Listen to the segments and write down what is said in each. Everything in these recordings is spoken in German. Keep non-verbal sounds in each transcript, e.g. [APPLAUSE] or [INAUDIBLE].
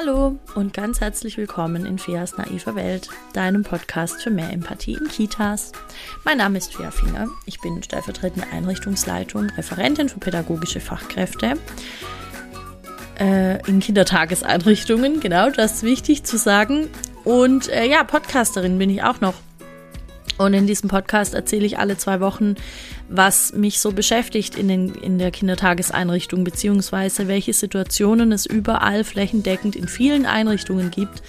Hallo und ganz herzlich willkommen in Feas naiver Welt, deinem Podcast für mehr Empathie in Kitas. Mein Name ist Fea Finger. Ich bin stellvertretende Einrichtungsleitung, Referentin für pädagogische Fachkräfte äh, in Kindertageseinrichtungen. Genau, das ist wichtig zu sagen. Und äh, ja, Podcasterin bin ich auch noch. Und in diesem Podcast erzähle ich alle zwei Wochen, was mich so beschäftigt in, den, in der Kindertageseinrichtung, beziehungsweise welche Situationen es überall flächendeckend in vielen Einrichtungen gibt,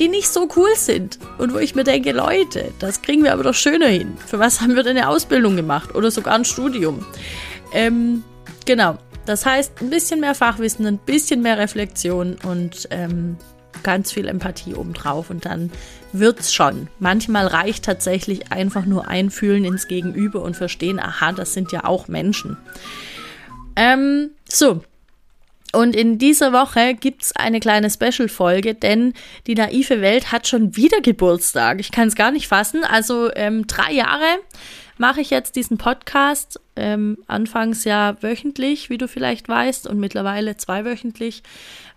die nicht so cool sind. Und wo ich mir denke, Leute, das kriegen wir aber doch schöner hin. Für was haben wir denn eine Ausbildung gemacht oder sogar ein Studium? Ähm, genau. Das heißt, ein bisschen mehr Fachwissen, ein bisschen mehr Reflexion und ähm, ganz viel Empathie obendrauf und dann wird's schon. Manchmal reicht tatsächlich einfach nur einfühlen ins Gegenüber und verstehen, aha, das sind ja auch Menschen. Ähm, so. Und in dieser Woche gibt's eine kleine Special-Folge, denn die naive Welt hat schon wieder Geburtstag. Ich kann es gar nicht fassen. Also ähm, drei Jahre mache ich jetzt diesen Podcast. Ähm, anfangs ja wöchentlich, wie du vielleicht weißt, und mittlerweile zweiwöchentlich,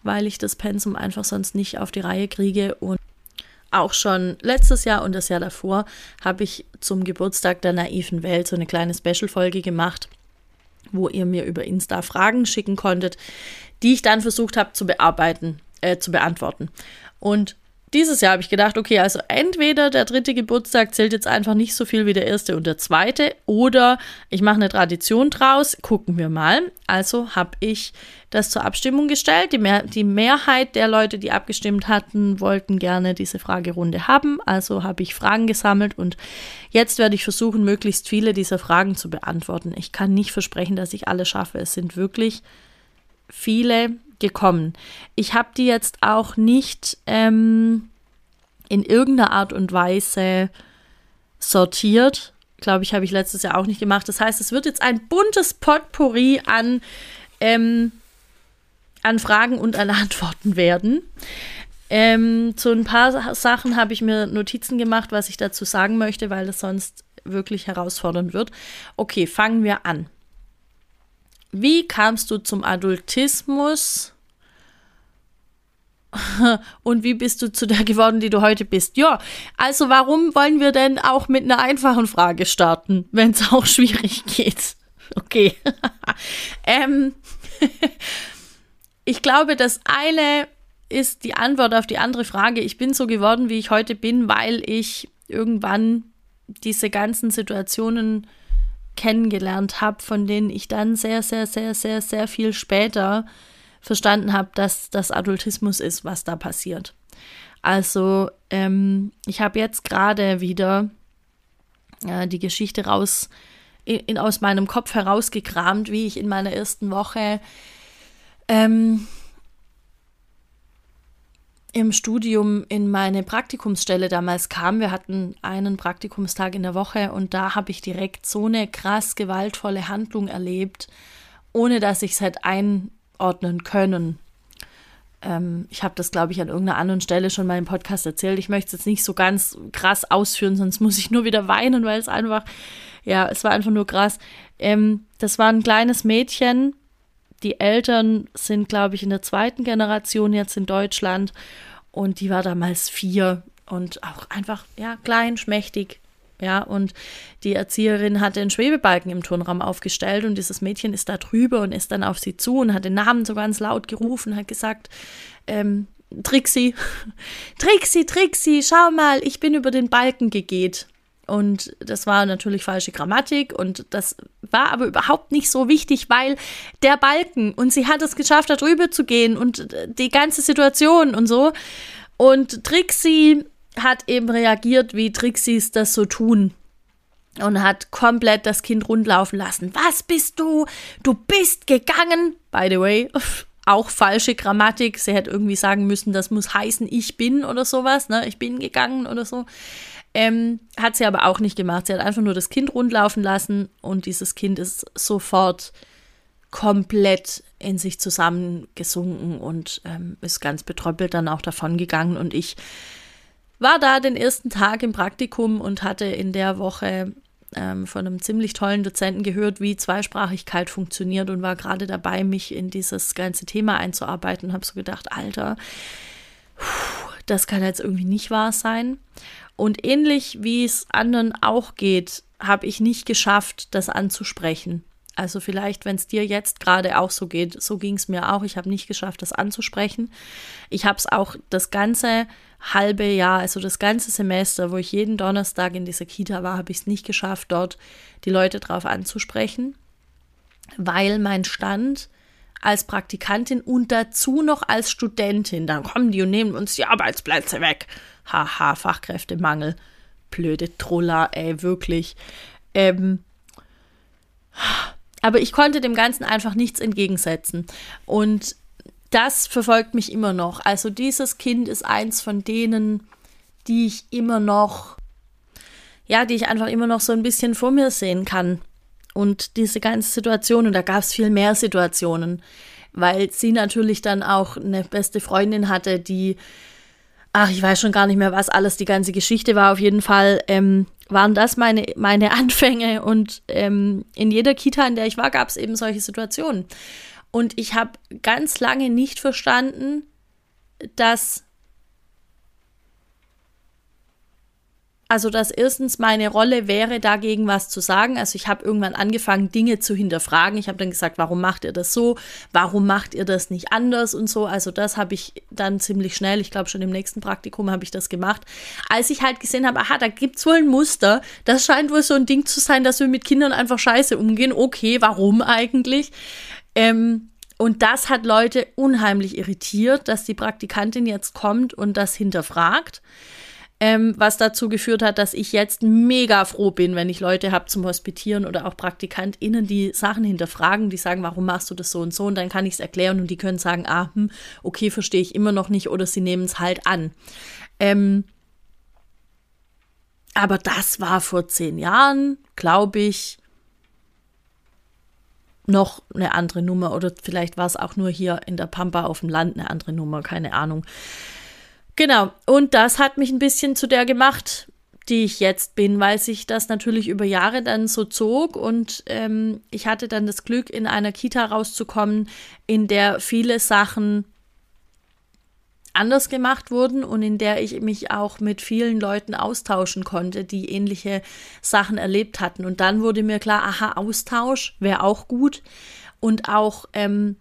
weil ich das Pensum einfach sonst nicht auf die Reihe kriege. Und auch schon letztes Jahr und das Jahr davor habe ich zum Geburtstag der naiven Welt so eine kleine Special-Folge gemacht, wo ihr mir über Insta Fragen schicken konntet, die ich dann versucht habe zu bearbeiten, äh, zu beantworten. Und dieses Jahr habe ich gedacht, okay, also entweder der dritte Geburtstag zählt jetzt einfach nicht so viel wie der erste und der zweite, oder ich mache eine Tradition draus, gucken wir mal. Also habe ich das zur Abstimmung gestellt. Die, Mehr die Mehrheit der Leute, die abgestimmt hatten, wollten gerne diese Fragerunde haben. Also habe ich Fragen gesammelt und jetzt werde ich versuchen, möglichst viele dieser Fragen zu beantworten. Ich kann nicht versprechen, dass ich alle schaffe. Es sind wirklich viele gekommen. Ich habe die jetzt auch nicht ähm, in irgendeiner Art und Weise sortiert. Glaube ich, habe ich letztes Jahr auch nicht gemacht. Das heißt, es wird jetzt ein buntes Potpourri an, ähm, an Fragen und an [LAUGHS] Antworten werden. Ähm, zu ein paar Sachen habe ich mir Notizen gemacht, was ich dazu sagen möchte, weil das sonst wirklich herausfordernd wird. Okay, fangen wir an. Wie kamst du zum Adultismus? [LAUGHS] Und wie bist du zu der geworden, die du heute bist? Ja, also warum wollen wir denn auch mit einer einfachen Frage starten, wenn es [LAUGHS] auch schwierig geht? Okay. [LAUGHS] ähm, ich glaube, das eine ist die Antwort auf die andere Frage. Ich bin so geworden, wie ich heute bin, weil ich irgendwann diese ganzen Situationen kennengelernt habe, von denen ich dann sehr, sehr, sehr, sehr, sehr viel später verstanden habe, dass das Adultismus ist, was da passiert. Also ähm, ich habe jetzt gerade wieder äh, die Geschichte raus in, in, aus meinem Kopf herausgekramt, wie ich in meiner ersten Woche ähm, im Studium in meine Praktikumsstelle damals kam. Wir hatten einen Praktikumstag in der Woche und da habe ich direkt so eine krass gewaltvolle Handlung erlebt, ohne dass ich es halt ein einordnen können. Ähm, ich habe das, glaube ich, an irgendeiner anderen Stelle schon mal im Podcast erzählt. Ich möchte es jetzt nicht so ganz krass ausführen, sonst muss ich nur wieder weinen, weil es einfach, ja, es war einfach nur krass. Ähm, das war ein kleines Mädchen. Die Eltern sind, glaube ich, in der zweiten Generation jetzt in Deutschland und die war damals vier und auch einfach, ja, klein, schmächtig, ja, und die Erzieherin hatte einen Schwebebalken im Turnraum aufgestellt und dieses Mädchen ist da drüber und ist dann auf sie zu und hat den Namen so ganz laut gerufen, hat gesagt, ähm, Trixie, [LAUGHS] Trixie, Trixie, schau mal, ich bin über den Balken gegeht. Und das war natürlich falsche Grammatik und das war aber überhaupt nicht so wichtig, weil der Balken und sie hat es geschafft, da drüber zu gehen und die ganze Situation und so. Und Trixie hat eben reagiert, wie Trixies das so tun. Und hat komplett das Kind rundlaufen lassen. Was bist du? Du bist gegangen. By the way, [LAUGHS] auch falsche Grammatik. Sie hätte irgendwie sagen müssen, das muss heißen, ich bin oder sowas. Ne? Ich bin gegangen oder so. Ähm, hat sie aber auch nicht gemacht. Sie hat einfach nur das Kind rundlaufen lassen und dieses Kind ist sofort komplett in sich zusammengesunken und ähm, ist ganz betröppelt dann auch davon gegangen. Und ich war da den ersten Tag im Praktikum und hatte in der Woche ähm, von einem ziemlich tollen Dozenten gehört, wie Zweisprachigkeit funktioniert und war gerade dabei, mich in dieses ganze Thema einzuarbeiten und habe so gedacht, Alter, das kann jetzt irgendwie nicht wahr sein. Und ähnlich wie es anderen auch geht, habe ich nicht geschafft, das anzusprechen. Also vielleicht, wenn es dir jetzt gerade auch so geht, so ging es mir auch. Ich habe nicht geschafft, das anzusprechen. Ich habe es auch das ganze halbe Jahr, also das ganze Semester, wo ich jeden Donnerstag in dieser Kita war, habe ich es nicht geschafft, dort die Leute drauf anzusprechen, weil mein Stand als Praktikantin und dazu noch als Studentin, dann kommen die und nehmen uns die Arbeitsplätze weg. Haha, Fachkräftemangel. Blöde Troller, ey, wirklich. Ähm, aber ich konnte dem Ganzen einfach nichts entgegensetzen. Und das verfolgt mich immer noch. Also dieses Kind ist eins von denen, die ich immer noch, ja, die ich einfach immer noch so ein bisschen vor mir sehen kann. Und diese ganze Situation, und da gab es viel mehr Situationen, weil sie natürlich dann auch eine beste Freundin hatte, die, ach, ich weiß schon gar nicht mehr, was alles die ganze Geschichte war. Auf jeden Fall ähm, waren das meine, meine Anfänge und ähm, in jeder Kita, in der ich war, gab es eben solche Situationen. Und ich habe ganz lange nicht verstanden, dass Also, dass erstens meine Rolle wäre, dagegen was zu sagen. Also, ich habe irgendwann angefangen, Dinge zu hinterfragen. Ich habe dann gesagt, warum macht ihr das so? Warum macht ihr das nicht anders und so? Also, das habe ich dann ziemlich schnell, ich glaube schon im nächsten Praktikum habe ich das gemacht. Als ich halt gesehen habe, aha, da gibt es wohl ein Muster. Das scheint wohl so ein Ding zu sein, dass wir mit Kindern einfach scheiße umgehen. Okay, warum eigentlich? Ähm, und das hat Leute unheimlich irritiert, dass die Praktikantin jetzt kommt und das hinterfragt ähm, was dazu geführt hat, dass ich jetzt mega froh bin, wenn ich Leute habe zum Hospitieren oder auch PraktikantInnen, die Sachen hinterfragen, die sagen, warum machst du das so und so und dann kann ich es erklären und die können sagen, ah, hm, okay, verstehe ich immer noch nicht oder sie nehmen es halt an. Ähm, aber das war vor zehn Jahren, glaube ich, noch eine andere Nummer oder vielleicht war es auch nur hier in der Pampa auf dem Land eine andere Nummer, keine Ahnung. Genau, und das hat mich ein bisschen zu der gemacht, die ich jetzt bin, weil sich das natürlich über Jahre dann so zog. Und ähm, ich hatte dann das Glück, in einer Kita rauszukommen, in der viele Sachen anders gemacht wurden und in der ich mich auch mit vielen Leuten austauschen konnte, die ähnliche Sachen erlebt hatten. Und dann wurde mir klar, aha, Austausch wäre auch gut. Und auch ähm,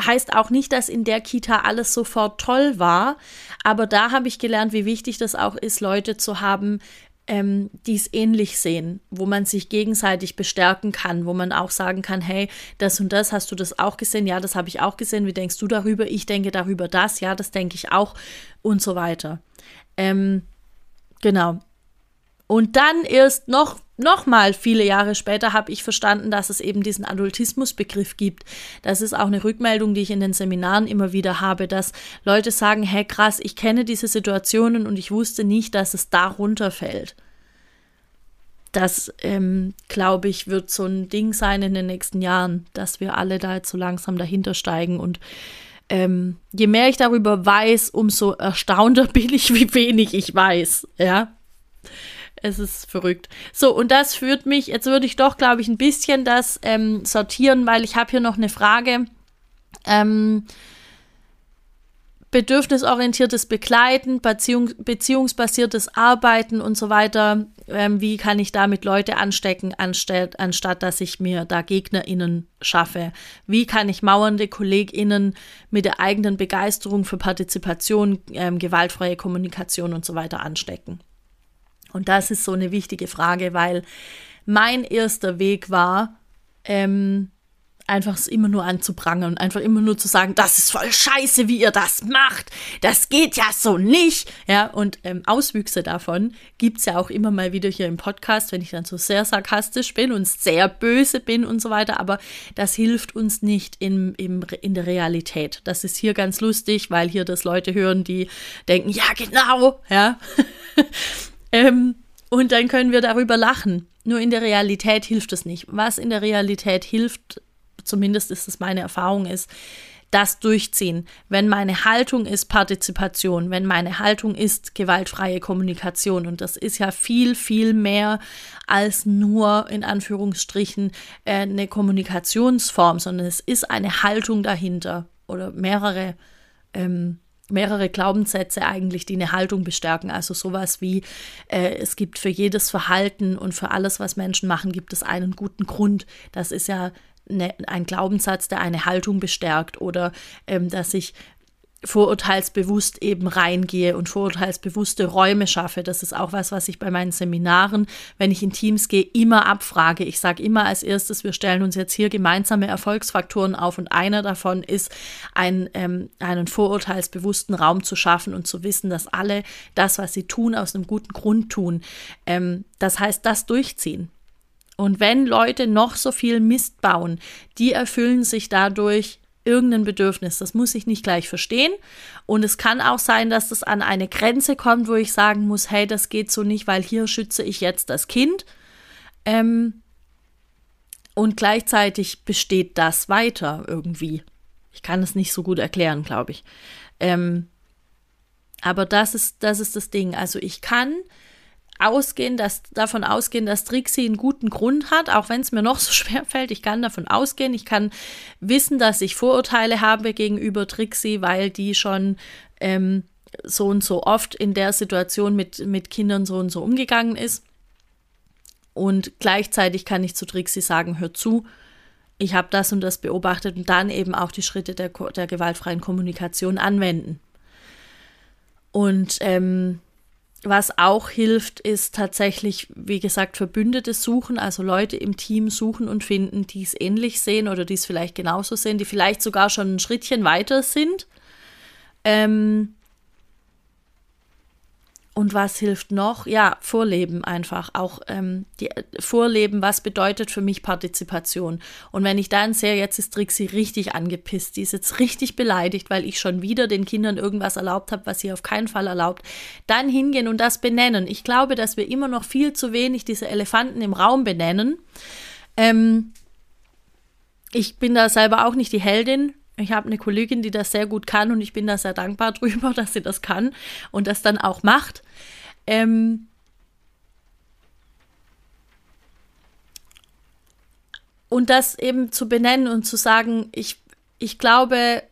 heißt auch nicht, dass in der Kita alles sofort toll war, aber da habe ich gelernt, wie wichtig das auch ist, Leute zu haben, ähm, die es ähnlich sehen, wo man sich gegenseitig bestärken kann, wo man auch sagen kann, hey, das und das, hast du das auch gesehen? Ja, das habe ich auch gesehen. Wie denkst du darüber? Ich denke darüber das, ja, das denke ich auch und so weiter. Ähm, genau. Und dann erst noch Nochmal viele Jahre später habe ich verstanden, dass es eben diesen Adultismusbegriff gibt. Das ist auch eine Rückmeldung, die ich in den Seminaren immer wieder habe, dass Leute sagen, hey krass, ich kenne diese Situationen und ich wusste nicht, dass es darunter fällt. Das, ähm, glaube ich, wird so ein Ding sein in den nächsten Jahren, dass wir alle da jetzt so langsam dahinter steigen und ähm, je mehr ich darüber weiß, umso erstaunter [LAUGHS] bin ich, wie wenig ich weiß, ja. Es ist verrückt. So, und das führt mich, jetzt würde ich doch, glaube ich, ein bisschen das ähm, sortieren, weil ich habe hier noch eine Frage. Ähm, bedürfnisorientiertes Begleiten, Beziehung, beziehungsbasiertes Arbeiten und so weiter. Ähm, wie kann ich damit Leute anstecken, anstatt, anstatt dass ich mir da GegnerInnen schaffe? Wie kann ich mauernde KollegInnen mit der eigenen Begeisterung für Partizipation, ähm, gewaltfreie Kommunikation und so weiter anstecken? Und das ist so eine wichtige Frage, weil mein erster Weg war, ähm, einfach es immer nur anzuprangern und einfach immer nur zu sagen, das ist voll scheiße, wie ihr das macht. Das geht ja so nicht. Ja, und ähm, Auswüchse davon gibt es ja auch immer mal wieder hier im Podcast, wenn ich dann so sehr sarkastisch bin und sehr böse bin und so weiter. Aber das hilft uns nicht in, in, in der Realität. Das ist hier ganz lustig, weil hier das Leute hören, die denken, ja, genau, ja. [LAUGHS] Ähm, und dann können wir darüber lachen. Nur in der Realität hilft es nicht. Was in der Realität hilft, zumindest ist es meine Erfahrung, ist, das durchziehen. Wenn meine Haltung ist Partizipation, wenn meine Haltung ist gewaltfreie Kommunikation und das ist ja viel, viel mehr als nur in Anführungsstrichen äh, eine Kommunikationsform, sondern es ist eine Haltung dahinter oder mehrere ähm, mehrere Glaubenssätze eigentlich, die eine Haltung bestärken. Also sowas wie, äh, es gibt für jedes Verhalten und für alles, was Menschen machen, gibt es einen guten Grund. Das ist ja eine, ein Glaubenssatz, der eine Haltung bestärkt oder ähm, dass ich vorurteilsbewusst eben reingehe und vorurteilsbewusste Räume schaffe. Das ist auch was, was ich bei meinen Seminaren, wenn ich in Teams gehe, immer abfrage. Ich sage immer als erstes, wir stellen uns jetzt hier gemeinsame Erfolgsfaktoren auf und einer davon ist, ein, ähm, einen vorurteilsbewussten Raum zu schaffen und zu wissen, dass alle das, was sie tun, aus einem guten Grund tun. Ähm, das heißt, das durchziehen. Und wenn Leute noch so viel Mist bauen, die erfüllen sich dadurch irgendein Bedürfnis. Das muss ich nicht gleich verstehen. Und es kann auch sein, dass es an eine Grenze kommt, wo ich sagen muss, hey, das geht so nicht, weil hier schütze ich jetzt das Kind. Ähm, und gleichzeitig besteht das weiter irgendwie. Ich kann es nicht so gut erklären, glaube ich. Ähm, aber das ist, das ist das Ding. Also ich kann ausgehen, dass, davon ausgehen, dass Trixie einen guten Grund hat, auch wenn es mir noch so [LAUGHS] schwer fällt. Ich kann davon ausgehen. Ich kann wissen, dass ich Vorurteile habe gegenüber Trixie, weil die schon ähm, so und so oft in der Situation mit, mit Kindern so und so umgegangen ist. Und gleichzeitig kann ich zu Trixie sagen, hör zu, ich habe das und das beobachtet und dann eben auch die Schritte der, der gewaltfreien Kommunikation anwenden. Und ähm, was auch hilft, ist tatsächlich, wie gesagt, Verbündete suchen, also Leute im Team suchen und finden, die es ähnlich sehen oder die es vielleicht genauso sehen, die vielleicht sogar schon ein Schrittchen weiter sind. Ähm, und was hilft noch? Ja, Vorleben einfach. Auch ähm, die, Vorleben, was bedeutet für mich Partizipation? Und wenn ich dann sehe, jetzt ist Trixie richtig angepisst, die ist jetzt richtig beleidigt, weil ich schon wieder den Kindern irgendwas erlaubt habe, was sie auf keinen Fall erlaubt, dann hingehen und das benennen. Ich glaube, dass wir immer noch viel zu wenig diese Elefanten im Raum benennen. Ähm, ich bin da selber auch nicht die Heldin, ich habe eine Kollegin, die das sehr gut kann und ich bin da sehr dankbar [LAUGHS] drüber, dass sie das kann und das dann auch macht. Ähm und das eben zu benennen und zu sagen, ich, ich glaube,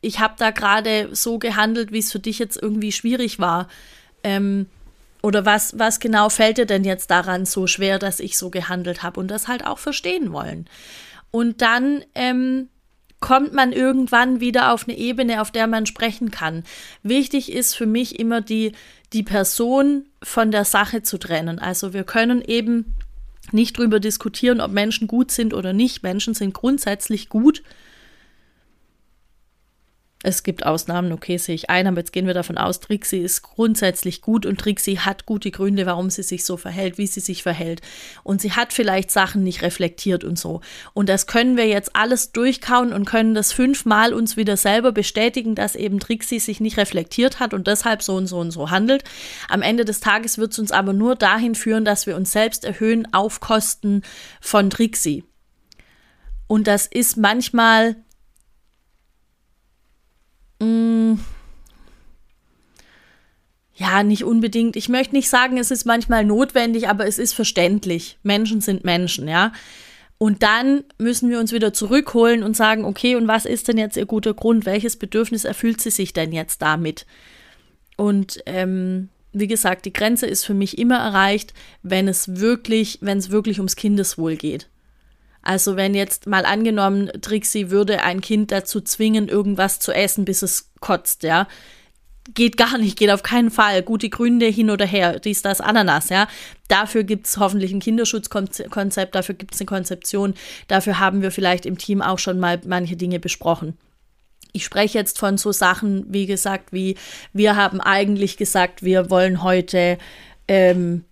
ich habe da gerade so gehandelt, wie es für dich jetzt irgendwie schwierig war. Ähm oder was, was genau fällt dir denn jetzt daran so schwer, dass ich so gehandelt habe und das halt auch verstehen wollen. Und dann ähm, kommt man irgendwann wieder auf eine Ebene, auf der man sprechen kann. Wichtig ist für mich immer die, die Person von der Sache zu trennen. Also wir können eben nicht darüber diskutieren, ob Menschen gut sind oder nicht. Menschen sind grundsätzlich gut es gibt Ausnahmen, okay, sehe ich ein, aber jetzt gehen wir davon aus, Trixie ist grundsätzlich gut und Trixie hat gute Gründe, warum sie sich so verhält, wie sie sich verhält. Und sie hat vielleicht Sachen nicht reflektiert und so. Und das können wir jetzt alles durchkauen und können das fünfmal uns wieder selber bestätigen, dass eben Trixie sich nicht reflektiert hat und deshalb so und so und so handelt. Am Ende des Tages wird es uns aber nur dahin führen, dass wir uns selbst erhöhen auf Kosten von Trixie. Und das ist manchmal Mm. ja, nicht unbedingt. Ich möchte nicht sagen, es ist manchmal notwendig, aber es ist verständlich. Menschen sind Menschen, ja. Und dann müssen wir uns wieder zurückholen und sagen, okay, und was ist denn jetzt ihr guter Grund? Welches Bedürfnis erfüllt sie sich denn jetzt damit? Und ähm, wie gesagt, die Grenze ist für mich immer erreicht, wenn es wirklich, wenn es wirklich ums Kindeswohl geht. Also wenn jetzt mal angenommen, Trixie würde ein Kind dazu zwingen, irgendwas zu essen, bis es kotzt, ja. Geht gar nicht, geht auf keinen Fall. Gute Gründe hin oder her, dies, das, Ananas, ja. Dafür gibt es hoffentlich ein Kinderschutzkonzept, dafür gibt es eine Konzeption, dafür haben wir vielleicht im Team auch schon mal manche Dinge besprochen. Ich spreche jetzt von so Sachen, wie gesagt, wie wir haben eigentlich gesagt, wir wollen heute ähm,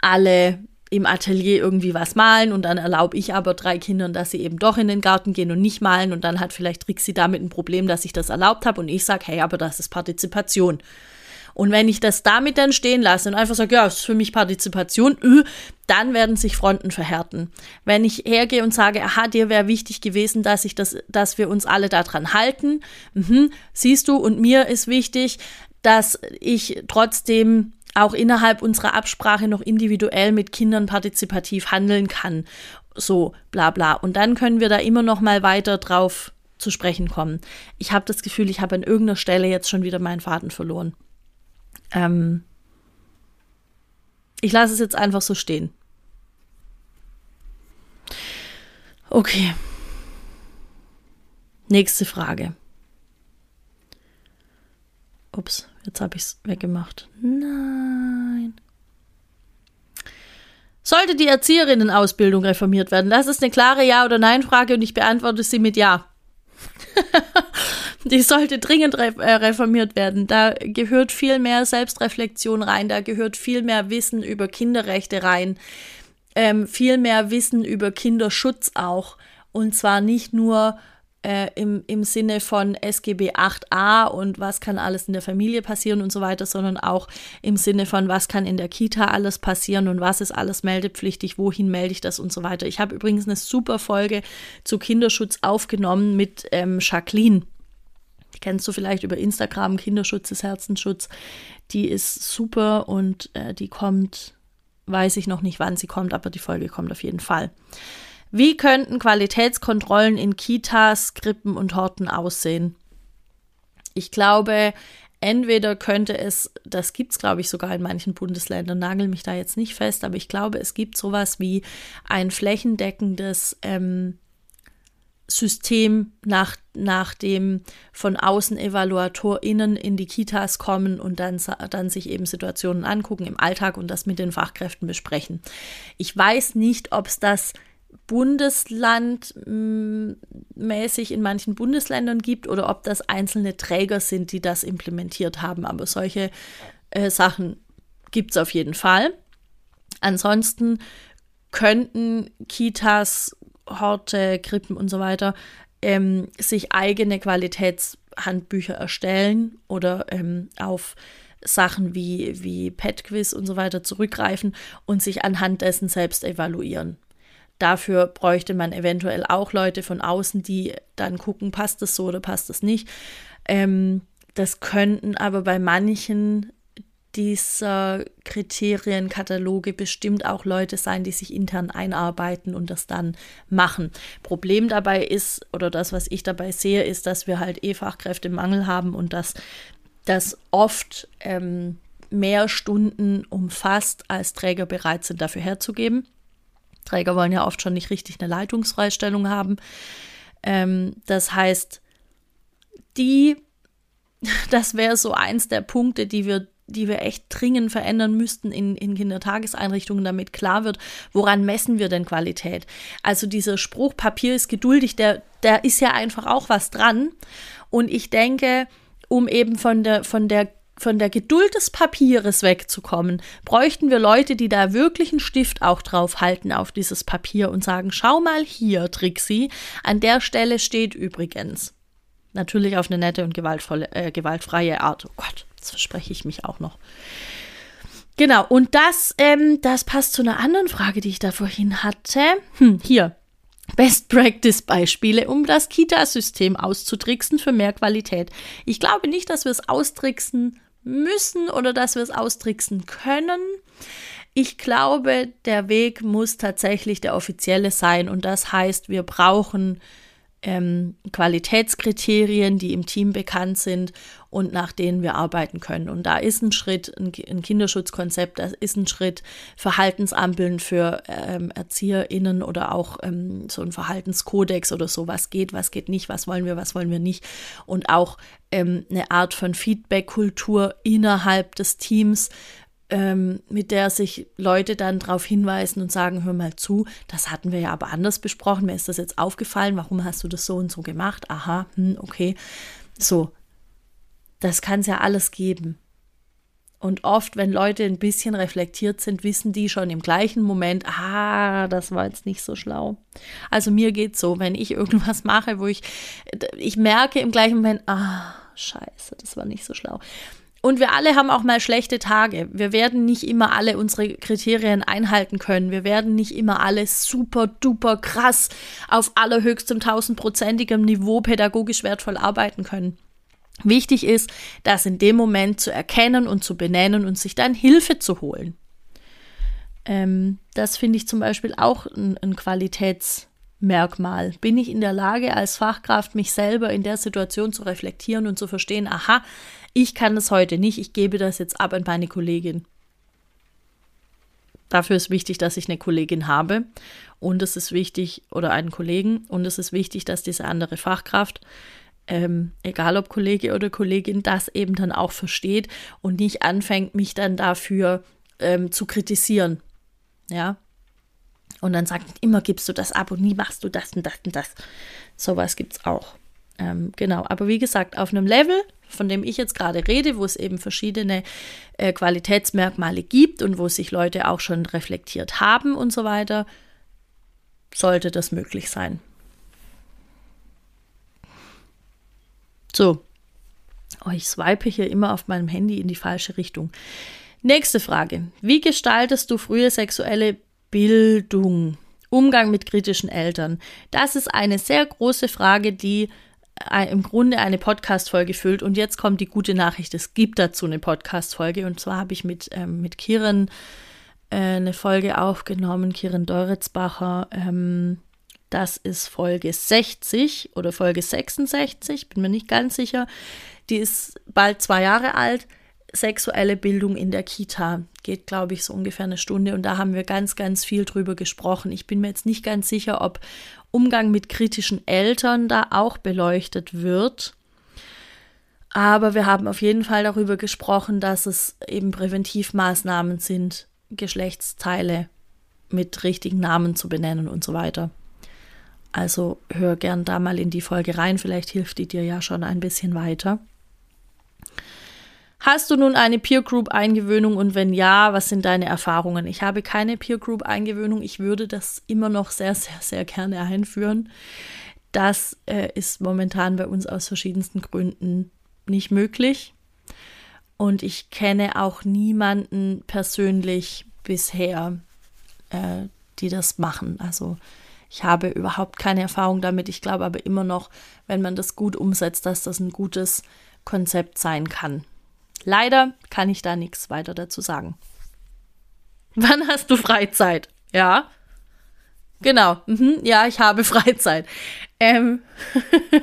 alle im Atelier irgendwie was malen und dann erlaube ich aber drei Kindern, dass sie eben doch in den Garten gehen und nicht malen und dann hat vielleicht Trixie damit ein Problem, dass ich das erlaubt habe und ich sage, hey, aber das ist Partizipation. Und wenn ich das damit dann stehen lasse und einfach sage, ja, das ist für mich Partizipation, äh, dann werden sich Fronten verhärten. Wenn ich hergehe und sage, aha, dir wäre wichtig gewesen, dass ich das, dass wir uns alle daran halten, mhm, siehst du, und mir ist wichtig, dass ich trotzdem auch innerhalb unserer Absprache noch individuell mit Kindern partizipativ handeln kann. So, bla bla. Und dann können wir da immer noch mal weiter drauf zu sprechen kommen. Ich habe das Gefühl, ich habe an irgendeiner Stelle jetzt schon wieder meinen Faden verloren. Ähm ich lasse es jetzt einfach so stehen. Okay. Nächste Frage. Ups, jetzt habe ich es weggemacht. Nein. Sollte die Erzieherinnenausbildung reformiert werden? Das ist eine klare Ja- oder Nein-Frage und ich beantworte sie mit Ja. [LAUGHS] die sollte dringend äh, reformiert werden. Da gehört viel mehr Selbstreflexion rein, da gehört viel mehr Wissen über Kinderrechte rein, ähm, viel mehr Wissen über Kinderschutz auch. Und zwar nicht nur äh, im, im Sinne von SGB 8a und was kann alles in der Familie passieren und so weiter, sondern auch im Sinne von, was kann in der Kita alles passieren und was ist alles meldepflichtig, wohin melde ich das und so weiter. Ich habe übrigens eine super Folge zu Kinderschutz aufgenommen mit ähm, Jacqueline. Die kennst du vielleicht über Instagram, Kinderschutz ist Herzensschutz. Die ist super und äh, die kommt, weiß ich noch nicht, wann sie kommt, aber die Folge kommt auf jeden Fall. Wie könnten Qualitätskontrollen in Kitas, Krippen und Horten aussehen? Ich glaube, entweder könnte es, das gibt es, glaube ich, sogar in manchen Bundesländern, nagel mich da jetzt nicht fest, aber ich glaube, es gibt sowas wie ein flächendeckendes ähm, System, nach, nach dem von außen EvaluatorInnen in die Kitas kommen und dann, dann sich eben Situationen angucken im Alltag und das mit den Fachkräften besprechen. Ich weiß nicht, ob es das bundeslandmäßig in manchen Bundesländern gibt oder ob das einzelne Träger sind, die das implementiert haben. Aber solche äh, Sachen gibt es auf jeden Fall. Ansonsten könnten Kitas, Horte, Krippen und so weiter ähm, sich eigene Qualitätshandbücher erstellen oder ähm, auf Sachen wie, wie PetQuiz und so weiter zurückgreifen und sich anhand dessen selbst evaluieren. Dafür bräuchte man eventuell auch Leute von außen, die dann gucken, passt das so oder passt das nicht. Ähm, das könnten aber bei manchen dieser Kriterienkataloge bestimmt auch Leute sein, die sich intern einarbeiten und das dann machen. Problem dabei ist, oder das, was ich dabei sehe, ist, dass wir halt eh Fachkräftemangel haben und dass das oft ähm, mehr Stunden umfasst, als Träger bereit sind, dafür herzugeben. Träger wollen ja oft schon nicht richtig eine Leitungsfreistellung haben. Ähm, das heißt, die, [LAUGHS] das wäre so eins der Punkte, die wir die wir echt dringend verändern müssten in, in Kindertageseinrichtungen, damit klar wird, woran messen wir denn Qualität? Also dieser Spruch, Papier ist geduldig, der, der ist ja einfach auch was dran. Und ich denke, um eben von der, von der von der Geduld des Papieres wegzukommen, bräuchten wir Leute, die da wirklich einen Stift auch drauf halten auf dieses Papier und sagen, schau mal hier, Trixie, an der Stelle steht übrigens. Natürlich auf eine nette und gewaltvolle, äh, gewaltfreie Art. Oh Gott, das verspreche ich mich auch noch. Genau, und das, ähm, das passt zu einer anderen Frage, die ich da vorhin hatte. Hm, hier. Best Practice Beispiele, um das Kita-System auszutricksen für mehr Qualität. Ich glaube nicht, dass wir es austricksen müssen oder dass wir es austricksen können. Ich glaube, der Weg muss tatsächlich der offizielle sein und das heißt, wir brauchen ähm, Qualitätskriterien, die im Team bekannt sind und nach denen wir arbeiten können. Und da ist ein Schritt, ein, Kinderschutzkonzept, da ist ein Schritt Verhaltensampeln für ähm, ErzieherInnen oder auch ähm, so ein Verhaltenskodex oder so, was geht, was geht nicht, was wollen wir, was wollen wir nicht. Und auch ähm, eine Art von Feedback-Kultur innerhalb des Teams, ähm, mit der sich Leute dann darauf hinweisen und sagen, hör mal zu, das hatten wir ja aber anders besprochen, mir ist das jetzt aufgefallen, warum hast du das so und so gemacht? Aha, hm, okay. So, das kann es ja alles geben. Und oft, wenn Leute ein bisschen reflektiert sind, wissen die schon im gleichen Moment, ah, das war jetzt nicht so schlau. Also mir geht so, wenn ich [LAUGHS] irgendwas mache, wo ich, ich merke im gleichen Moment, ah, scheiße, das war nicht so schlau Und wir alle haben auch mal schlechte Tage. Wir werden nicht immer alle unsere Kriterien einhalten können. Wir werden nicht immer alles super duper krass auf allerhöchstem tausendprozentigem Niveau pädagogisch wertvoll arbeiten können. Wichtig ist, das in dem Moment zu erkennen und zu benennen und sich dann Hilfe zu holen. Ähm, das finde ich zum Beispiel auch ein, ein Qualitätsmerkmal. Bin ich in der Lage, als Fachkraft mich selber in der Situation zu reflektieren und zu verstehen, aha, ich kann es heute nicht, ich gebe das jetzt ab an meine Kollegin. Dafür ist wichtig, dass ich eine Kollegin habe und es ist wichtig, oder einen Kollegen, und es ist wichtig, dass diese andere Fachkraft, ähm, egal ob Kollege oder Kollegin, das eben dann auch versteht und nicht anfängt, mich dann dafür ähm, zu kritisieren. Ja. Und dann sagt, immer gibst du das ab und nie machst du das und das und das. Sowas gibt es auch. Ähm, genau, aber wie gesagt, auf einem Level, von dem ich jetzt gerade rede, wo es eben verschiedene äh, Qualitätsmerkmale gibt und wo sich Leute auch schon reflektiert haben und so weiter, sollte das möglich sein. So, oh, ich swipe hier immer auf meinem Handy in die falsche Richtung. Nächste Frage. Wie gestaltest du frühe sexuelle Bildung? Umgang mit kritischen Eltern. Das ist eine sehr große Frage, die im Grunde eine Podcast-Folge füllt. Und jetzt kommt die gute Nachricht: Es gibt dazu eine Podcast-Folge. Und zwar habe ich mit, ähm, mit Kiren äh, eine Folge aufgenommen, Kiren Deuritzbacher. Ähm, das ist Folge 60 oder Folge 66, bin mir nicht ganz sicher. Die ist bald zwei Jahre alt. Sexuelle Bildung in der Kita geht, glaube ich, so ungefähr eine Stunde. Und da haben wir ganz, ganz viel drüber gesprochen. Ich bin mir jetzt nicht ganz sicher, ob Umgang mit kritischen Eltern da auch beleuchtet wird. Aber wir haben auf jeden Fall darüber gesprochen, dass es eben Präventivmaßnahmen sind, Geschlechtsteile mit richtigen Namen zu benennen und so weiter. Also hör gern da mal in die Folge rein, vielleicht hilft die dir ja schon ein bisschen weiter. Hast du nun eine Peer Group Eingewöhnung und wenn ja, was sind deine Erfahrungen? Ich habe keine Peer Group Eingewöhnung. Ich würde das immer noch sehr, sehr, sehr gerne einführen. Das äh, ist momentan bei uns aus verschiedensten Gründen nicht möglich. Und ich kenne auch niemanden persönlich bisher, äh, die das machen. Also ich habe überhaupt keine Erfahrung damit. Ich glaube aber immer noch, wenn man das gut umsetzt, dass das ein gutes Konzept sein kann. Leider kann ich da nichts weiter dazu sagen. [LAUGHS] Wann hast du Freizeit? Ja. Genau. Mhm. Ja, ich habe [LAUGHS] Freizeit. Ähm [LAUGHS]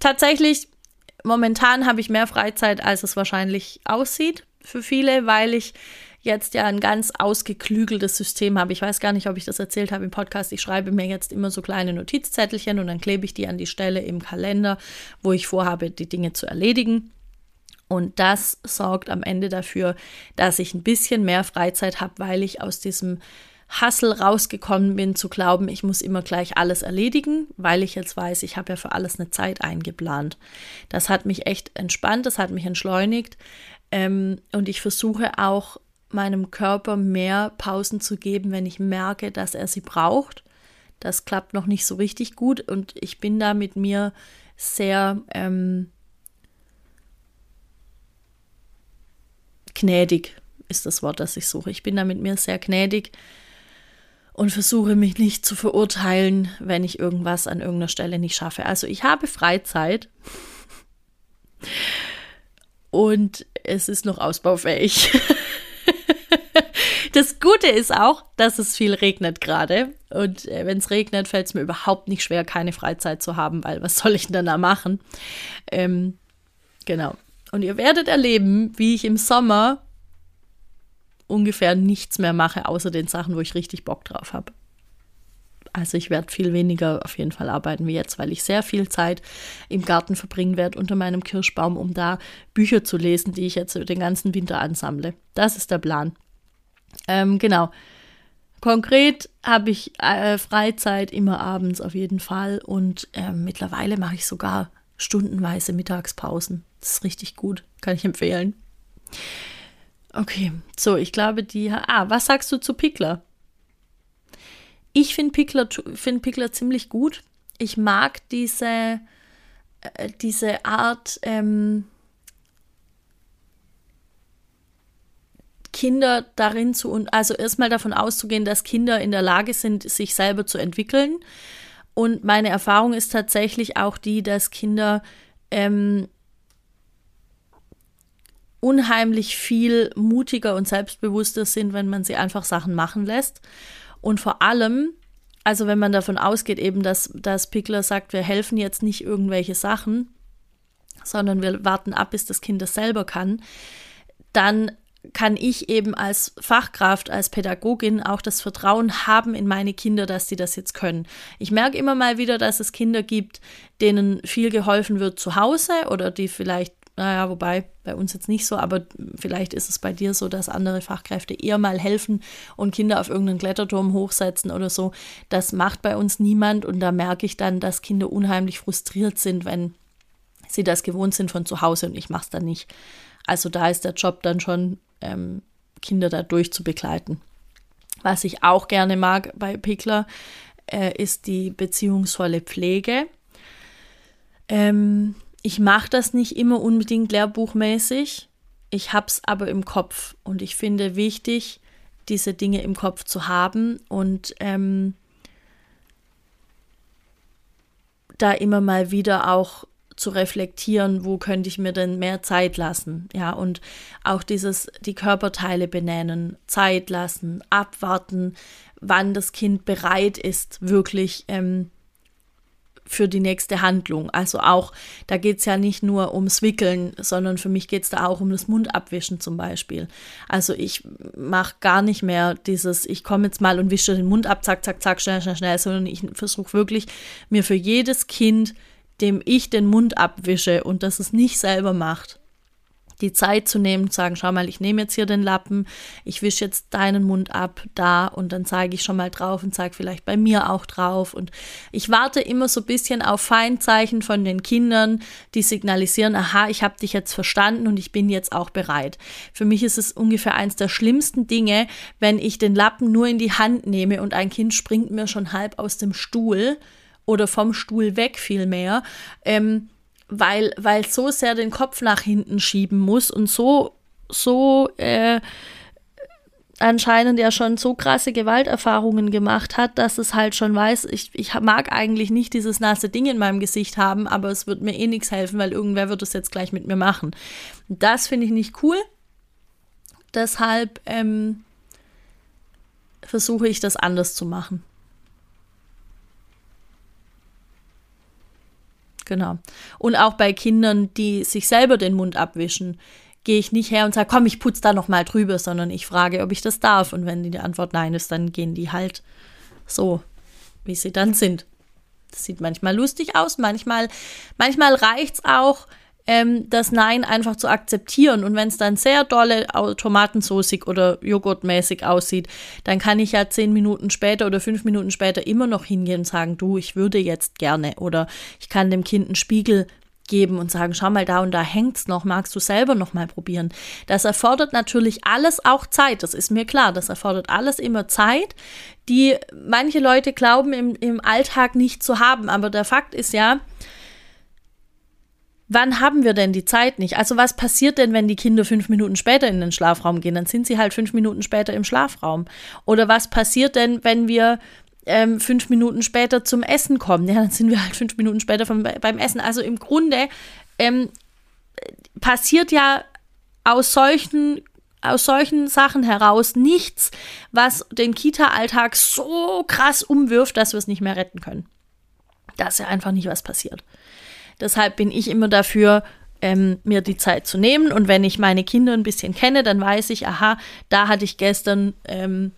Tatsächlich, momentan habe ich mehr Freizeit, als es wahrscheinlich aussieht für viele, weil ich jetzt ja ein ganz ausgeklügeltes System habe. Ich weiß gar nicht, ob ich das erzählt habe im Podcast. Ich schreibe mir jetzt immer so kleine Notizzettelchen und dann klebe ich die an die Stelle im Kalender, wo ich vorhabe, die Dinge zu erledigen. Und das sorgt am Ende dafür, dass ich ein bisschen mehr Freizeit habe, weil ich aus diesem Hassel rausgekommen bin, zu glauben, ich muss immer gleich alles erledigen, weil ich jetzt weiß, ich habe ja für alles eine Zeit eingeplant. Das hat mich echt entspannt, das hat mich entschleunigt. Ähm, und ich versuche auch meinem Körper mehr Pausen zu geben, wenn ich merke, dass er sie braucht. Das klappt noch nicht so richtig gut und ich bin da mit mir sehr ähm, gnädig ist das Wort, das ich suche. Ich bin da mit mir sehr gnädig und versuche mich nicht zu verurteilen, wenn ich irgendwas an irgendeiner Stelle nicht schaffe. Also ich habe Freizeit und es ist noch ausbaufähig. [LAUGHS] Das Gute ist auch, dass es viel regnet gerade. Und äh, wenn es regnet, fällt es mir überhaupt nicht schwer, keine Freizeit zu haben, weil was soll ich denn da machen? Ähm, genau. Und ihr werdet erleben, wie ich im Sommer ungefähr nichts mehr mache, außer den Sachen, wo ich richtig Bock drauf habe. Also ich werde viel weniger auf jeden Fall arbeiten wie jetzt, weil ich sehr viel Zeit im Garten verbringen werde unter meinem Kirschbaum, um da Bücher zu lesen, die ich jetzt den ganzen Winter ansammle. Das ist der Plan. Ähm, genau. Konkret habe ich äh, Freizeit immer abends auf jeden Fall und äh, mittlerweile mache ich sogar stundenweise Mittagspausen. Das ist richtig gut, kann ich empfehlen. Okay, so, ich glaube, die. Ah, was sagst du zu Pickler? Ich finde Pickler, find Pickler ziemlich gut. Ich mag diese, äh, diese Art, ähm, Kinder darin zu, also erstmal davon auszugehen, dass Kinder in der Lage sind, sich selber zu entwickeln und meine Erfahrung ist tatsächlich auch die, dass Kinder ähm, unheimlich viel mutiger und selbstbewusster sind, wenn man sie einfach Sachen machen lässt. Und vor allem, also wenn man davon ausgeht, eben, dass, dass Pickler sagt, wir helfen jetzt nicht irgendwelche Sachen, sondern wir warten ab, bis das Kind das selber kann, dann kann ich eben als Fachkraft, als Pädagogin auch das Vertrauen haben in meine Kinder, dass sie das jetzt können. Ich merke immer mal wieder, dass es Kinder gibt, denen viel geholfen wird zu Hause oder die vielleicht, naja, wobei bei uns jetzt nicht so, aber vielleicht ist es bei dir so, dass andere Fachkräfte eher mal helfen und Kinder auf irgendeinen Kletterturm hochsetzen oder so. Das macht bei uns niemand und da merke ich dann, dass Kinder unheimlich frustriert sind, wenn sie das gewohnt sind von zu Hause und ich mache es dann nicht. Also da ist der Job dann schon, ähm, Kinder da durch zu begleiten. Was ich auch gerne mag bei Pickler, äh, ist die beziehungsvolle Pflege. Ähm, ich mache das nicht immer unbedingt lehrbuchmäßig. Ich habe es aber im Kopf und ich finde wichtig, diese Dinge im Kopf zu haben und ähm, da immer mal wieder auch zu reflektieren, wo könnte ich mir denn mehr Zeit lassen, ja, und auch dieses, die Körperteile benennen, Zeit lassen, abwarten, wann das Kind bereit ist, wirklich ähm, für die nächste Handlung. Also auch, da geht es ja nicht nur ums Wickeln, sondern für mich geht es da auch um das Mundabwischen zum Beispiel. Also ich mache gar nicht mehr dieses, ich komme jetzt mal und wische den Mund ab, zack, zack, zack, schnell, schnell, schnell, sondern ich versuche wirklich, mir für jedes Kind dem ich den Mund abwische und das es nicht selber macht, die Zeit zu nehmen, zu sagen, schau mal, ich nehme jetzt hier den Lappen, ich wische jetzt deinen Mund ab, da und dann zeige ich schon mal drauf und zeige vielleicht bei mir auch drauf. Und ich warte immer so ein bisschen auf Feindzeichen von den Kindern, die signalisieren, aha, ich habe dich jetzt verstanden und ich bin jetzt auch bereit. Für mich ist es ungefähr eins der schlimmsten Dinge, wenn ich den Lappen nur in die Hand nehme und ein Kind springt mir schon halb aus dem Stuhl oder vom Stuhl weg vielmehr, ähm, weil, weil so sehr den Kopf nach hinten schieben muss und so, so äh, anscheinend ja schon so krasse Gewalterfahrungen gemacht hat, dass es halt schon weiß, ich, ich mag eigentlich nicht dieses nasse Ding in meinem Gesicht haben, aber es wird mir eh nichts helfen, weil irgendwer wird es jetzt gleich mit mir machen. Das finde ich nicht cool. Deshalb ähm, versuche ich das anders zu machen. Genau. Und auch bei Kindern, die sich selber den Mund abwischen, gehe ich nicht her und sage, komm, ich putze da noch mal drüber, sondern ich frage, ob ich das darf. Und wenn die Antwort nein ist, dann gehen die halt so, wie sie dann sind. Das sieht manchmal lustig aus, manchmal, manchmal reicht's auch, ähm, das Nein einfach zu akzeptieren. Und wenn es dann sehr dolle tomatensoßig oder joghurtmäßig aussieht, dann kann ich ja zehn Minuten später oder fünf Minuten später immer noch hingehen und sagen, du, ich würde jetzt gerne. Oder ich kann dem Kind einen Spiegel geben und sagen, schau mal da und da hängt's noch, magst du selber noch mal probieren. Das erfordert natürlich alles auch Zeit, das ist mir klar, das erfordert alles immer Zeit, die manche Leute glauben im, im Alltag nicht zu haben, aber der Fakt ist ja, wann haben wir denn die Zeit nicht? Also was passiert denn, wenn die Kinder fünf Minuten später in den Schlafraum gehen? Dann sind sie halt fünf Minuten später im Schlafraum. Oder was passiert denn, wenn wir ähm, fünf Minuten später zum Essen kommen? Ja, dann sind wir halt fünf Minuten später vom, beim Essen. Also im Grunde ähm, passiert ja aus solchen aus solchen Sachen heraus nichts, was den Kita-Alltag so krass umwirft, dass wir es nicht mehr retten können. Da ist ja einfach nicht was passiert. Deshalb bin ich immer dafür, ähm, mir die Zeit zu nehmen. Und wenn ich meine Kinder ein bisschen kenne, dann weiß ich, aha, da hatte ich gestern, ähm,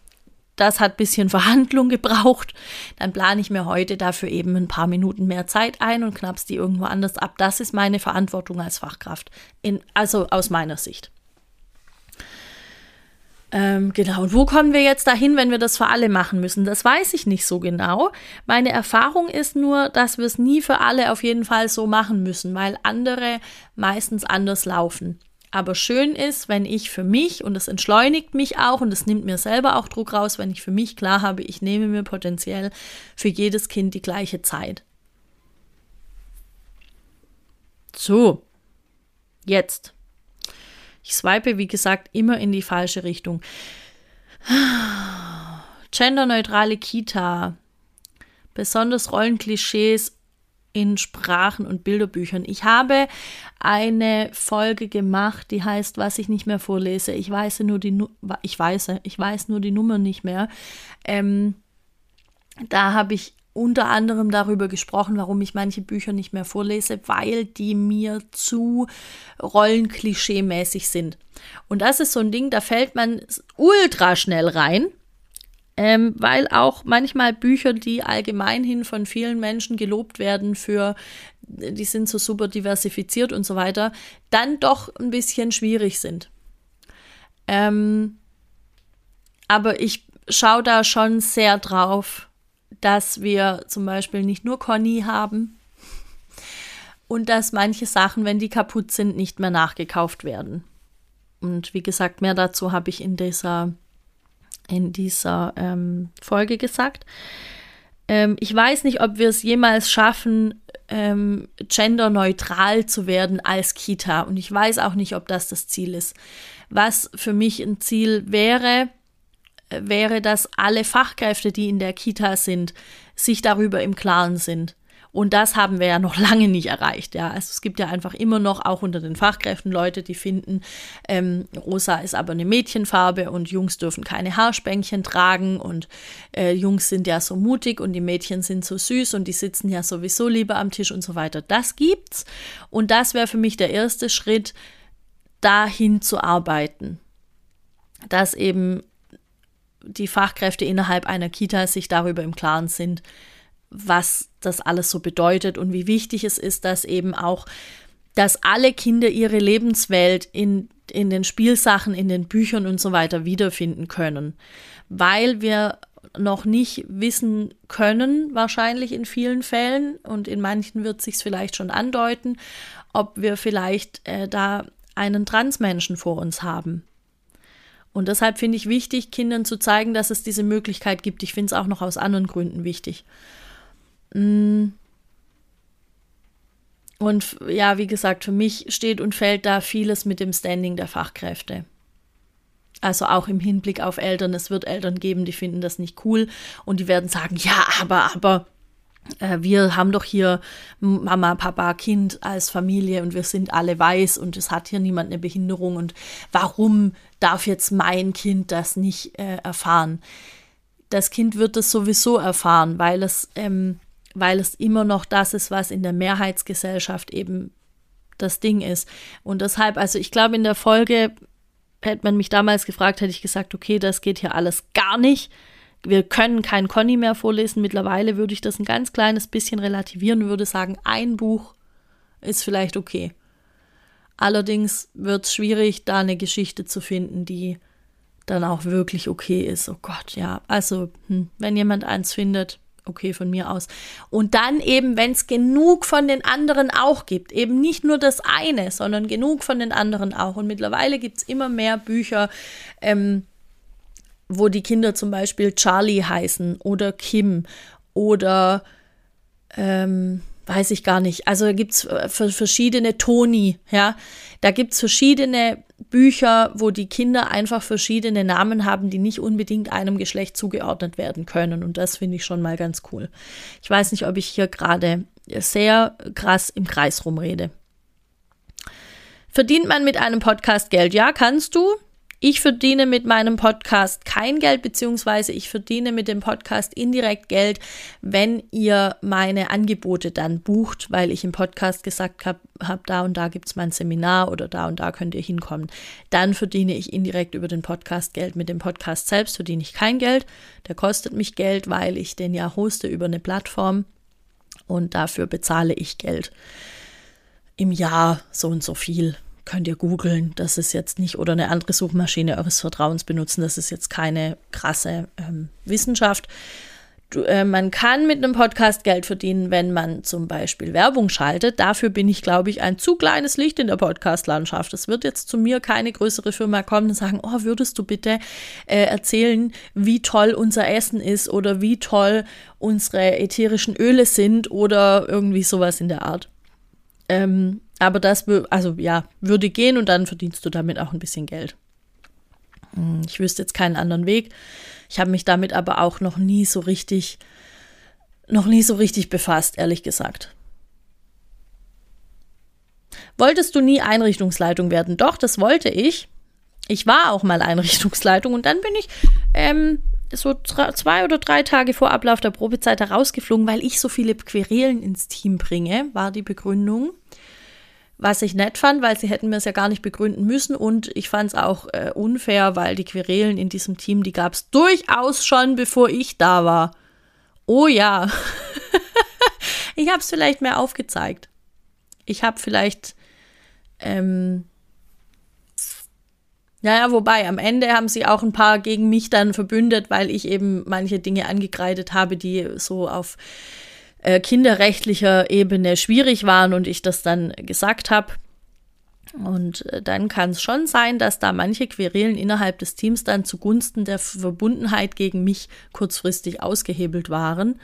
das hat ein bisschen Verhandlung [LAUGHS] gebraucht. Dann plane ich mir heute dafür eben ein paar Minuten mehr Zeit ein und knapp's die irgendwo anders ab. Das ist meine Verantwortung als Fachkraft. In, also aus meiner Sicht. Ähm, genau, und wo kommen wir jetzt dahin, wenn wir das für alle machen müssen? Das weiß ich nicht so genau. Meine Erfahrung ist nur, dass wir es nie für alle auf jeden Fall so machen müssen, weil andere meistens anders laufen. Aber schön ist, wenn ich für mich, und das entschleunigt mich auch und es nimmt mir selber auch Druck raus, wenn ich für mich klar habe, ich nehme mir potenziell für jedes Kind die gleiche Zeit. So, jetzt Ich swipe, wie gesagt, immer in die falsche Richtung. Genderneutrale Kita. Besonders Rollenklischees in Sprachen und Bilderbüchern. Ich habe eine Folge gemacht, die heißt, was ich nicht mehr vorlese. Ich weiß nur die, ich weiß, ich weiß nur die Nummer nicht mehr. Ähm, da habe ich unter anderem darüber gesprochen, warum ich manche Bücher nicht mehr vorlese, weil die mir zu rollenklischee-mäßig sind. Und das ist so ein Ding, da fällt man ultra schnell rein, ähm, weil auch manchmal Bücher, die allgemeinhin von vielen Menschen gelobt werden für, die sind so super diversifiziert und so weiter, dann doch ein bisschen schwierig sind. Ähm, aber ich schaue da schon sehr drauf, dass wir zum Beispiel nicht nur Conny haben und dass manche Sachen, wenn die kaputt sind, nicht mehr nachgekauft werden. Und wie gesagt, mehr dazu habe ich in dieser, in dieser ähm, Folge gesagt. Ähm, ich weiß nicht, ob wir es jemals schaffen, ähm, genderneutral zu werden als Kita. Und ich weiß auch nicht, ob das das Ziel ist. Was für mich ein Ziel wäre, wäre, dass alle Fachkräfte, die in der Kita sind, sich darüber im Klaren sind. Und das haben wir ja noch [LAUGHS] lange nicht erreicht. Ja, also es gibt ja einfach immer noch auch unter den Fachkräften Leute, die finden, ähm, rosa ist aber eine Mädchenfarbe und Jungs dürfen keine Haarspänkchen tragen und äh, Jungs sind ja so mutig und die Mädchen sind so süß und die sitzen ja sowieso lieber am Tisch und so weiter. Das gibt's und das wäre für mich der erste Schritt, dahin zu arbeiten, dass eben die Fachkräfte innerhalb einer Kita sich darüber im Klaren sind, was das alles so bedeutet und wie wichtig es ist, dass eben auch, dass alle Kinder ihre Lebenswelt in, in den Spielsachen, in den Büchern und so weiter wiederfinden können. Weil wir noch nicht wissen können, wahrscheinlich in vielen Fällen, und in manchen wird sich vielleicht schon andeuten, ob wir vielleicht äh, da einen Transmenschen vor uns haben. Und deshalb finde ich wichtig, Kindern zu zeigen, dass es diese Möglichkeit gibt. Ich finde es auch noch aus anderen Gründen wichtig. Mm. Und ja, wie gesagt, für mich steht und fällt da vieles mit dem Standing der Fachkräfte. Also auch im Hinblick auf Eltern. Es wird Eltern geben, die finden das nicht cool und die werden sagen, ja, aber, aber, äh, wir haben doch hier Mama, Papa, Kind als Familie und wir sind alle weiß und es hat hier niemand eine Behinderung und warum darf jetzt mein Kind das nicht äh, erfahren? Das Kind wird es sowieso erfahren, weil es, ähm, weil es immer noch das ist, was in der Mehrheitsgesellschaft eben das Ding ist. Und deshalb, also ich glaube, in der Folge hätte man mich damals gefragt, hätte ich gesagt, okay, das geht hier alles gar nicht wir können kein Conny mehr vorlesen. Mittlerweile würde ich das ein ganz kleines bisschen relativieren würde sagen, ein Buch ist vielleicht okay. Allerdings wird es schwierig, da eine Geschichte zu finden, die dann auch wirklich okay ist. Oh Gott, ja. Also, hm, wenn jemand eins findet, okay von mir aus. Und dann eben, wenn es genug von den anderen auch gibt, eben nicht nur das eine, sondern genug von den anderen auch. Und mittlerweile gibt es immer mehr Bücher, ähm, wo die Kinder zum Beispiel Charlie heißen oder Kim oder ähm, weiß ich gar nicht. Also gibt es äh, verschiedene Toni, ja. Da gibt es verschiedene Bücher, wo die Kinder einfach verschiedene Namen haben, die nicht unbedingt einem Geschlecht zugeordnet werden können. Und das finde ich schon mal ganz cool. Ich weiß nicht, ob ich hier gerade sehr krass im Kreis rumrede. Verdient man mit einem Podcast Geld? Ja, kannst du. Ich verdiene mit meinem Podcast kein Geld, beziehungsweise ich verdiene mit dem Podcast indirekt Geld, wenn ihr meine Angebote dann bucht, weil ich im Podcast gesagt habe, hab, da und da gibt es mein Seminar oder da und da könnt ihr hinkommen. Dann verdiene ich indirekt über den Podcast Geld. Mit dem Podcast selbst verdiene ich kein Geld. Der kostet mich Geld, weil ich den ja hoste über eine Plattform und dafür bezahle ich Geld. Im Jahr so und so viel könnt ihr googeln. Das ist jetzt nicht, oder eine andere Suchmaschine eures Vertrauens benutzen. Das ist jetzt keine krasse ähm, Wissenschaft. Du, äh, man kann mit einem Podcast Geld verdienen, wenn man zum Beispiel Werbung schaltet. Dafür bin ich, glaube ich, ein zu kleines Licht in der Podcast-Landschaft. Es wird jetzt zu mir keine größere Firma kommen und sagen, oh, würdest du bitte äh, erzählen, wie toll unser Essen ist oder wie toll unsere ätherischen Öle sind oder irgendwie sowas in der Art. Ähm, aber das, also ja, würde gehen und dann verdienst du damit auch ein bisschen Geld. Hm, ich wüsste jetzt keinen anderen Weg. Ich habe mich damit aber auch noch nie so richtig, noch nie so richtig befasst, ehrlich gesagt. Wolltest du nie Einrichtungsleitung werden? Doch, das wollte ich. Ich war auch mal Einrichtungsleitung und dann bin ich ähm, so zwei oder drei Tage vor Ablauf der Probezeit herausgeflogen, weil ich so viele Querelen ins Team bringe, war die Begründung. Was ich nett fand, weil sie hätten mir es ja gar nicht begründen müssen und ich fand es auch äh, unfair, weil die Querelen in diesem Team, die gab es durchaus schon, bevor ich da war. Oh ja. [LAUGHS] ich habe es vielleicht mehr aufgezeigt. Ich habe vielleicht ähm, naja, wobei am Ende haben sie auch ein paar gegen mich dann verbündet, weil ich eben manche Dinge angekreidet habe, die so auf äh, kinderrechtlicher Ebene schwierig waren und ich das dann gesagt habe. Und äh, dann kann es schon sein, dass da manche Querelen innerhalb des Teams dann zugunsten der Verbundenheit gegen mich kurzfristig ausgehebelt waren.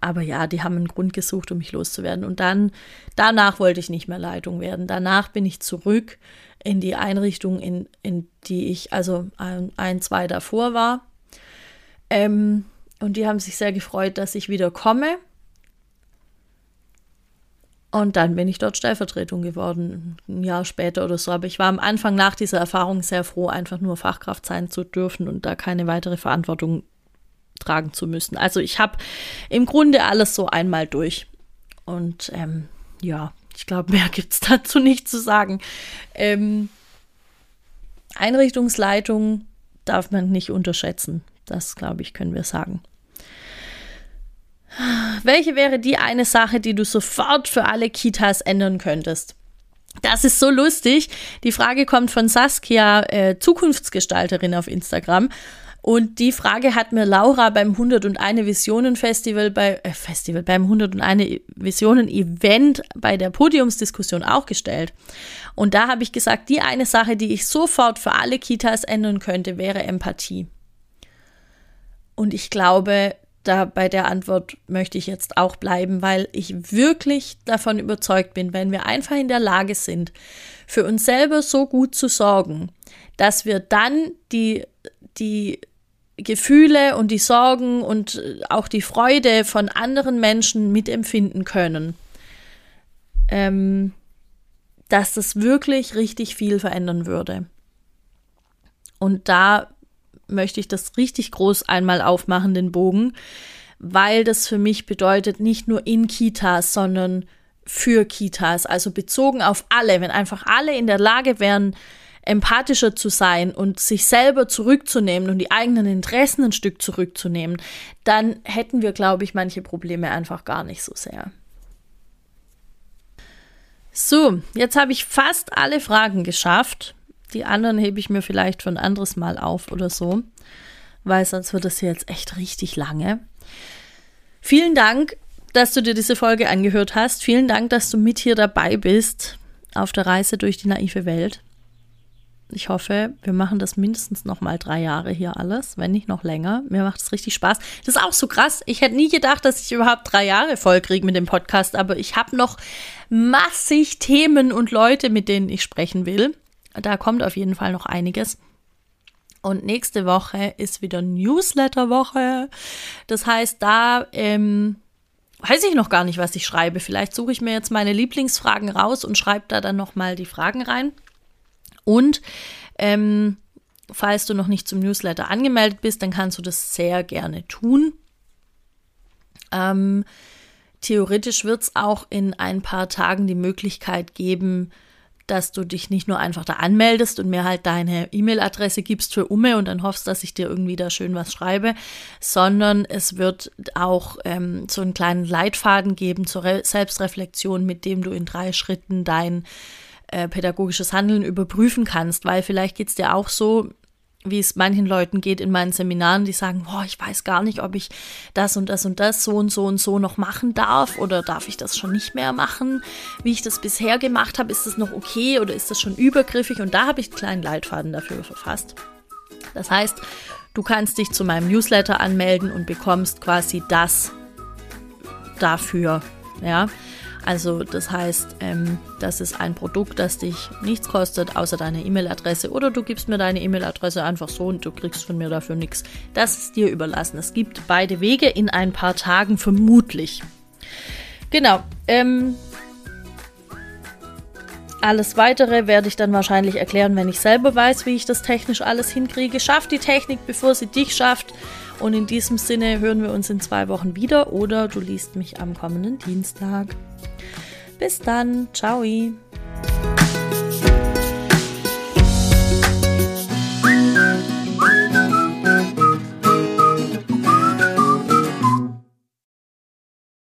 Aber ja, die haben einen Grund gesucht, um mich loszuwerden. Und dann, danach wollte ich nicht mehr Leitung werden. Danach bin ich zurück in die Einrichtung, in, in die ich also ein, ein zwei davor war. Ähm, und die haben sich sehr gefreut, dass ich wieder komme. Und dann bin ich dort Stellvertretung geworden, ein Jahr später oder so. Aber ich war am Anfang nach dieser Erfahrung sehr froh, einfach nur Fachkraft sein zu dürfen und da keine weitere Verantwortung tragen zu müssen. Also ich habe im Grunde alles so einmal durch. Und ähm, ja, ich glaube, mehr gibt es [LAUGHS] dazu nicht zu sagen. Ähm, Einrichtungsleitung darf man nicht unterschätzen. Das, glaube ich, können wir sagen. Welche wäre die eine Sache, die du sofort für alle Kitas ändern könntest? Das ist so lustig. Die Frage kommt von Saskia, äh, Zukunftsgestalterin auf Instagram. Und die Frage hat mir Laura beim 101 Visionen Festival bei äh, Festival beim 101 Visionen Event bei der Podiumsdiskussion auch gestellt. Und da habe ich gesagt, die eine Sache, die ich sofort für alle Kitas ändern könnte, wäre Empathie. Und ich glaube, da bei der Antwort möchte ich jetzt auch bleiben, weil ich wirklich davon überzeugt bin, wenn wir einfach in der Lage sind, für uns selber so gut zu sorgen, dass wir dann die, die Gefühle und die Sorgen und äh, auch die Freude von anderen Menschen mitempfinden können, ähm, dass das wirklich richtig viel verändern würde. Und da möchte ich das richtig groß einmal aufmachen, den Bogen, weil das für mich bedeutet, nicht nur in Kitas, sondern für Kitas, also bezogen auf alle, wenn einfach alle in der Lage wären, empathischer zu sein und sich selber zurückzunehmen und die eigenen Interessen ein Stück zurückzunehmen, dann hätten wir, glaube ich, manche Probleme einfach gar nicht so sehr. So, jetzt habe ich fast alle Fragen geschafft. Die anderen hebe ich mir vielleicht für ein anderes Mal auf oder so, weil sonst wird das hier jetzt echt richtig lange. Vielen Dank, dass du dir diese Folge angehört hast. Vielen Dank, dass du mit hier dabei bist auf der Reise durch die naive Welt. Ich hoffe, wir machen das mindestens noch mal drei Jahre hier alles, wenn nicht noch länger. Mir macht es richtig Spaß. Das ist auch so krass. Ich hätte nie gedacht, dass ich überhaupt drei Jahre voll kriege mit dem Podcast, aber ich habe noch massig Themen und Leute, mit denen ich sprechen will. Da kommt auf jeden Fall noch einiges. Und nächste Woche ist wieder Newsletter-Woche. Das heißt, da ähm, weiß ich noch gar nicht, was ich schreibe. Vielleicht suche ich mir jetzt meine Lieblingsfragen raus und schreibe da dann noch mal die Fragen rein. Und ähm, falls du noch nicht zum Newsletter angemeldet bist, dann kannst du das sehr gerne tun. Ähm, theoretisch wird es auch in ein paar Tagen die Möglichkeit geben, dass du dich nicht nur einfach da anmeldest und mir halt deine E-Mail-Adresse gibst für Umme und dann hoffst, dass ich dir irgendwie da schön was schreibe, sondern es wird auch ähm, so einen kleinen Leitfaden geben zur Re Selbstreflexion, mit dem du in drei Schritten dein äh, pädagogisches Handeln überprüfen kannst, weil vielleicht geht es dir auch so, wie es manchen Leuten geht in meinen Seminaren, die sagen, boah, ich weiß gar nicht, ob ich das und das und das so und so und so noch machen darf oder darf ich das schon nicht mehr machen, wie ich das bisher gemacht habe, ist das noch okay oder ist das schon übergriffig und da habe ich einen kleinen Leitfaden dafür verfasst. Das heißt, du kannst dich zu meinem Newsletter anmelden und bekommst quasi das dafür, ja. Also das heißt, ähm, das ist ein Produkt, das dich nichts kostet, außer deine E-Mail-Adresse. Oder du gibst mir deine E-Mail-Adresse einfach so und du kriegst von mir dafür nichts. Das ist dir überlassen. Es gibt beide Wege in ein paar Tagen vermutlich. Genau. Ähm, alles weitere werde ich dann wahrscheinlich erklären, wenn ich selber weiß, wie ich das technisch alles hinkriege. Schaff die Technik, bevor sie dich schafft. Und in diesem Sinne hören wir uns in zwei Wochen wieder oder du liest mich am kommenden Dienstag. Bis dann. Ciao.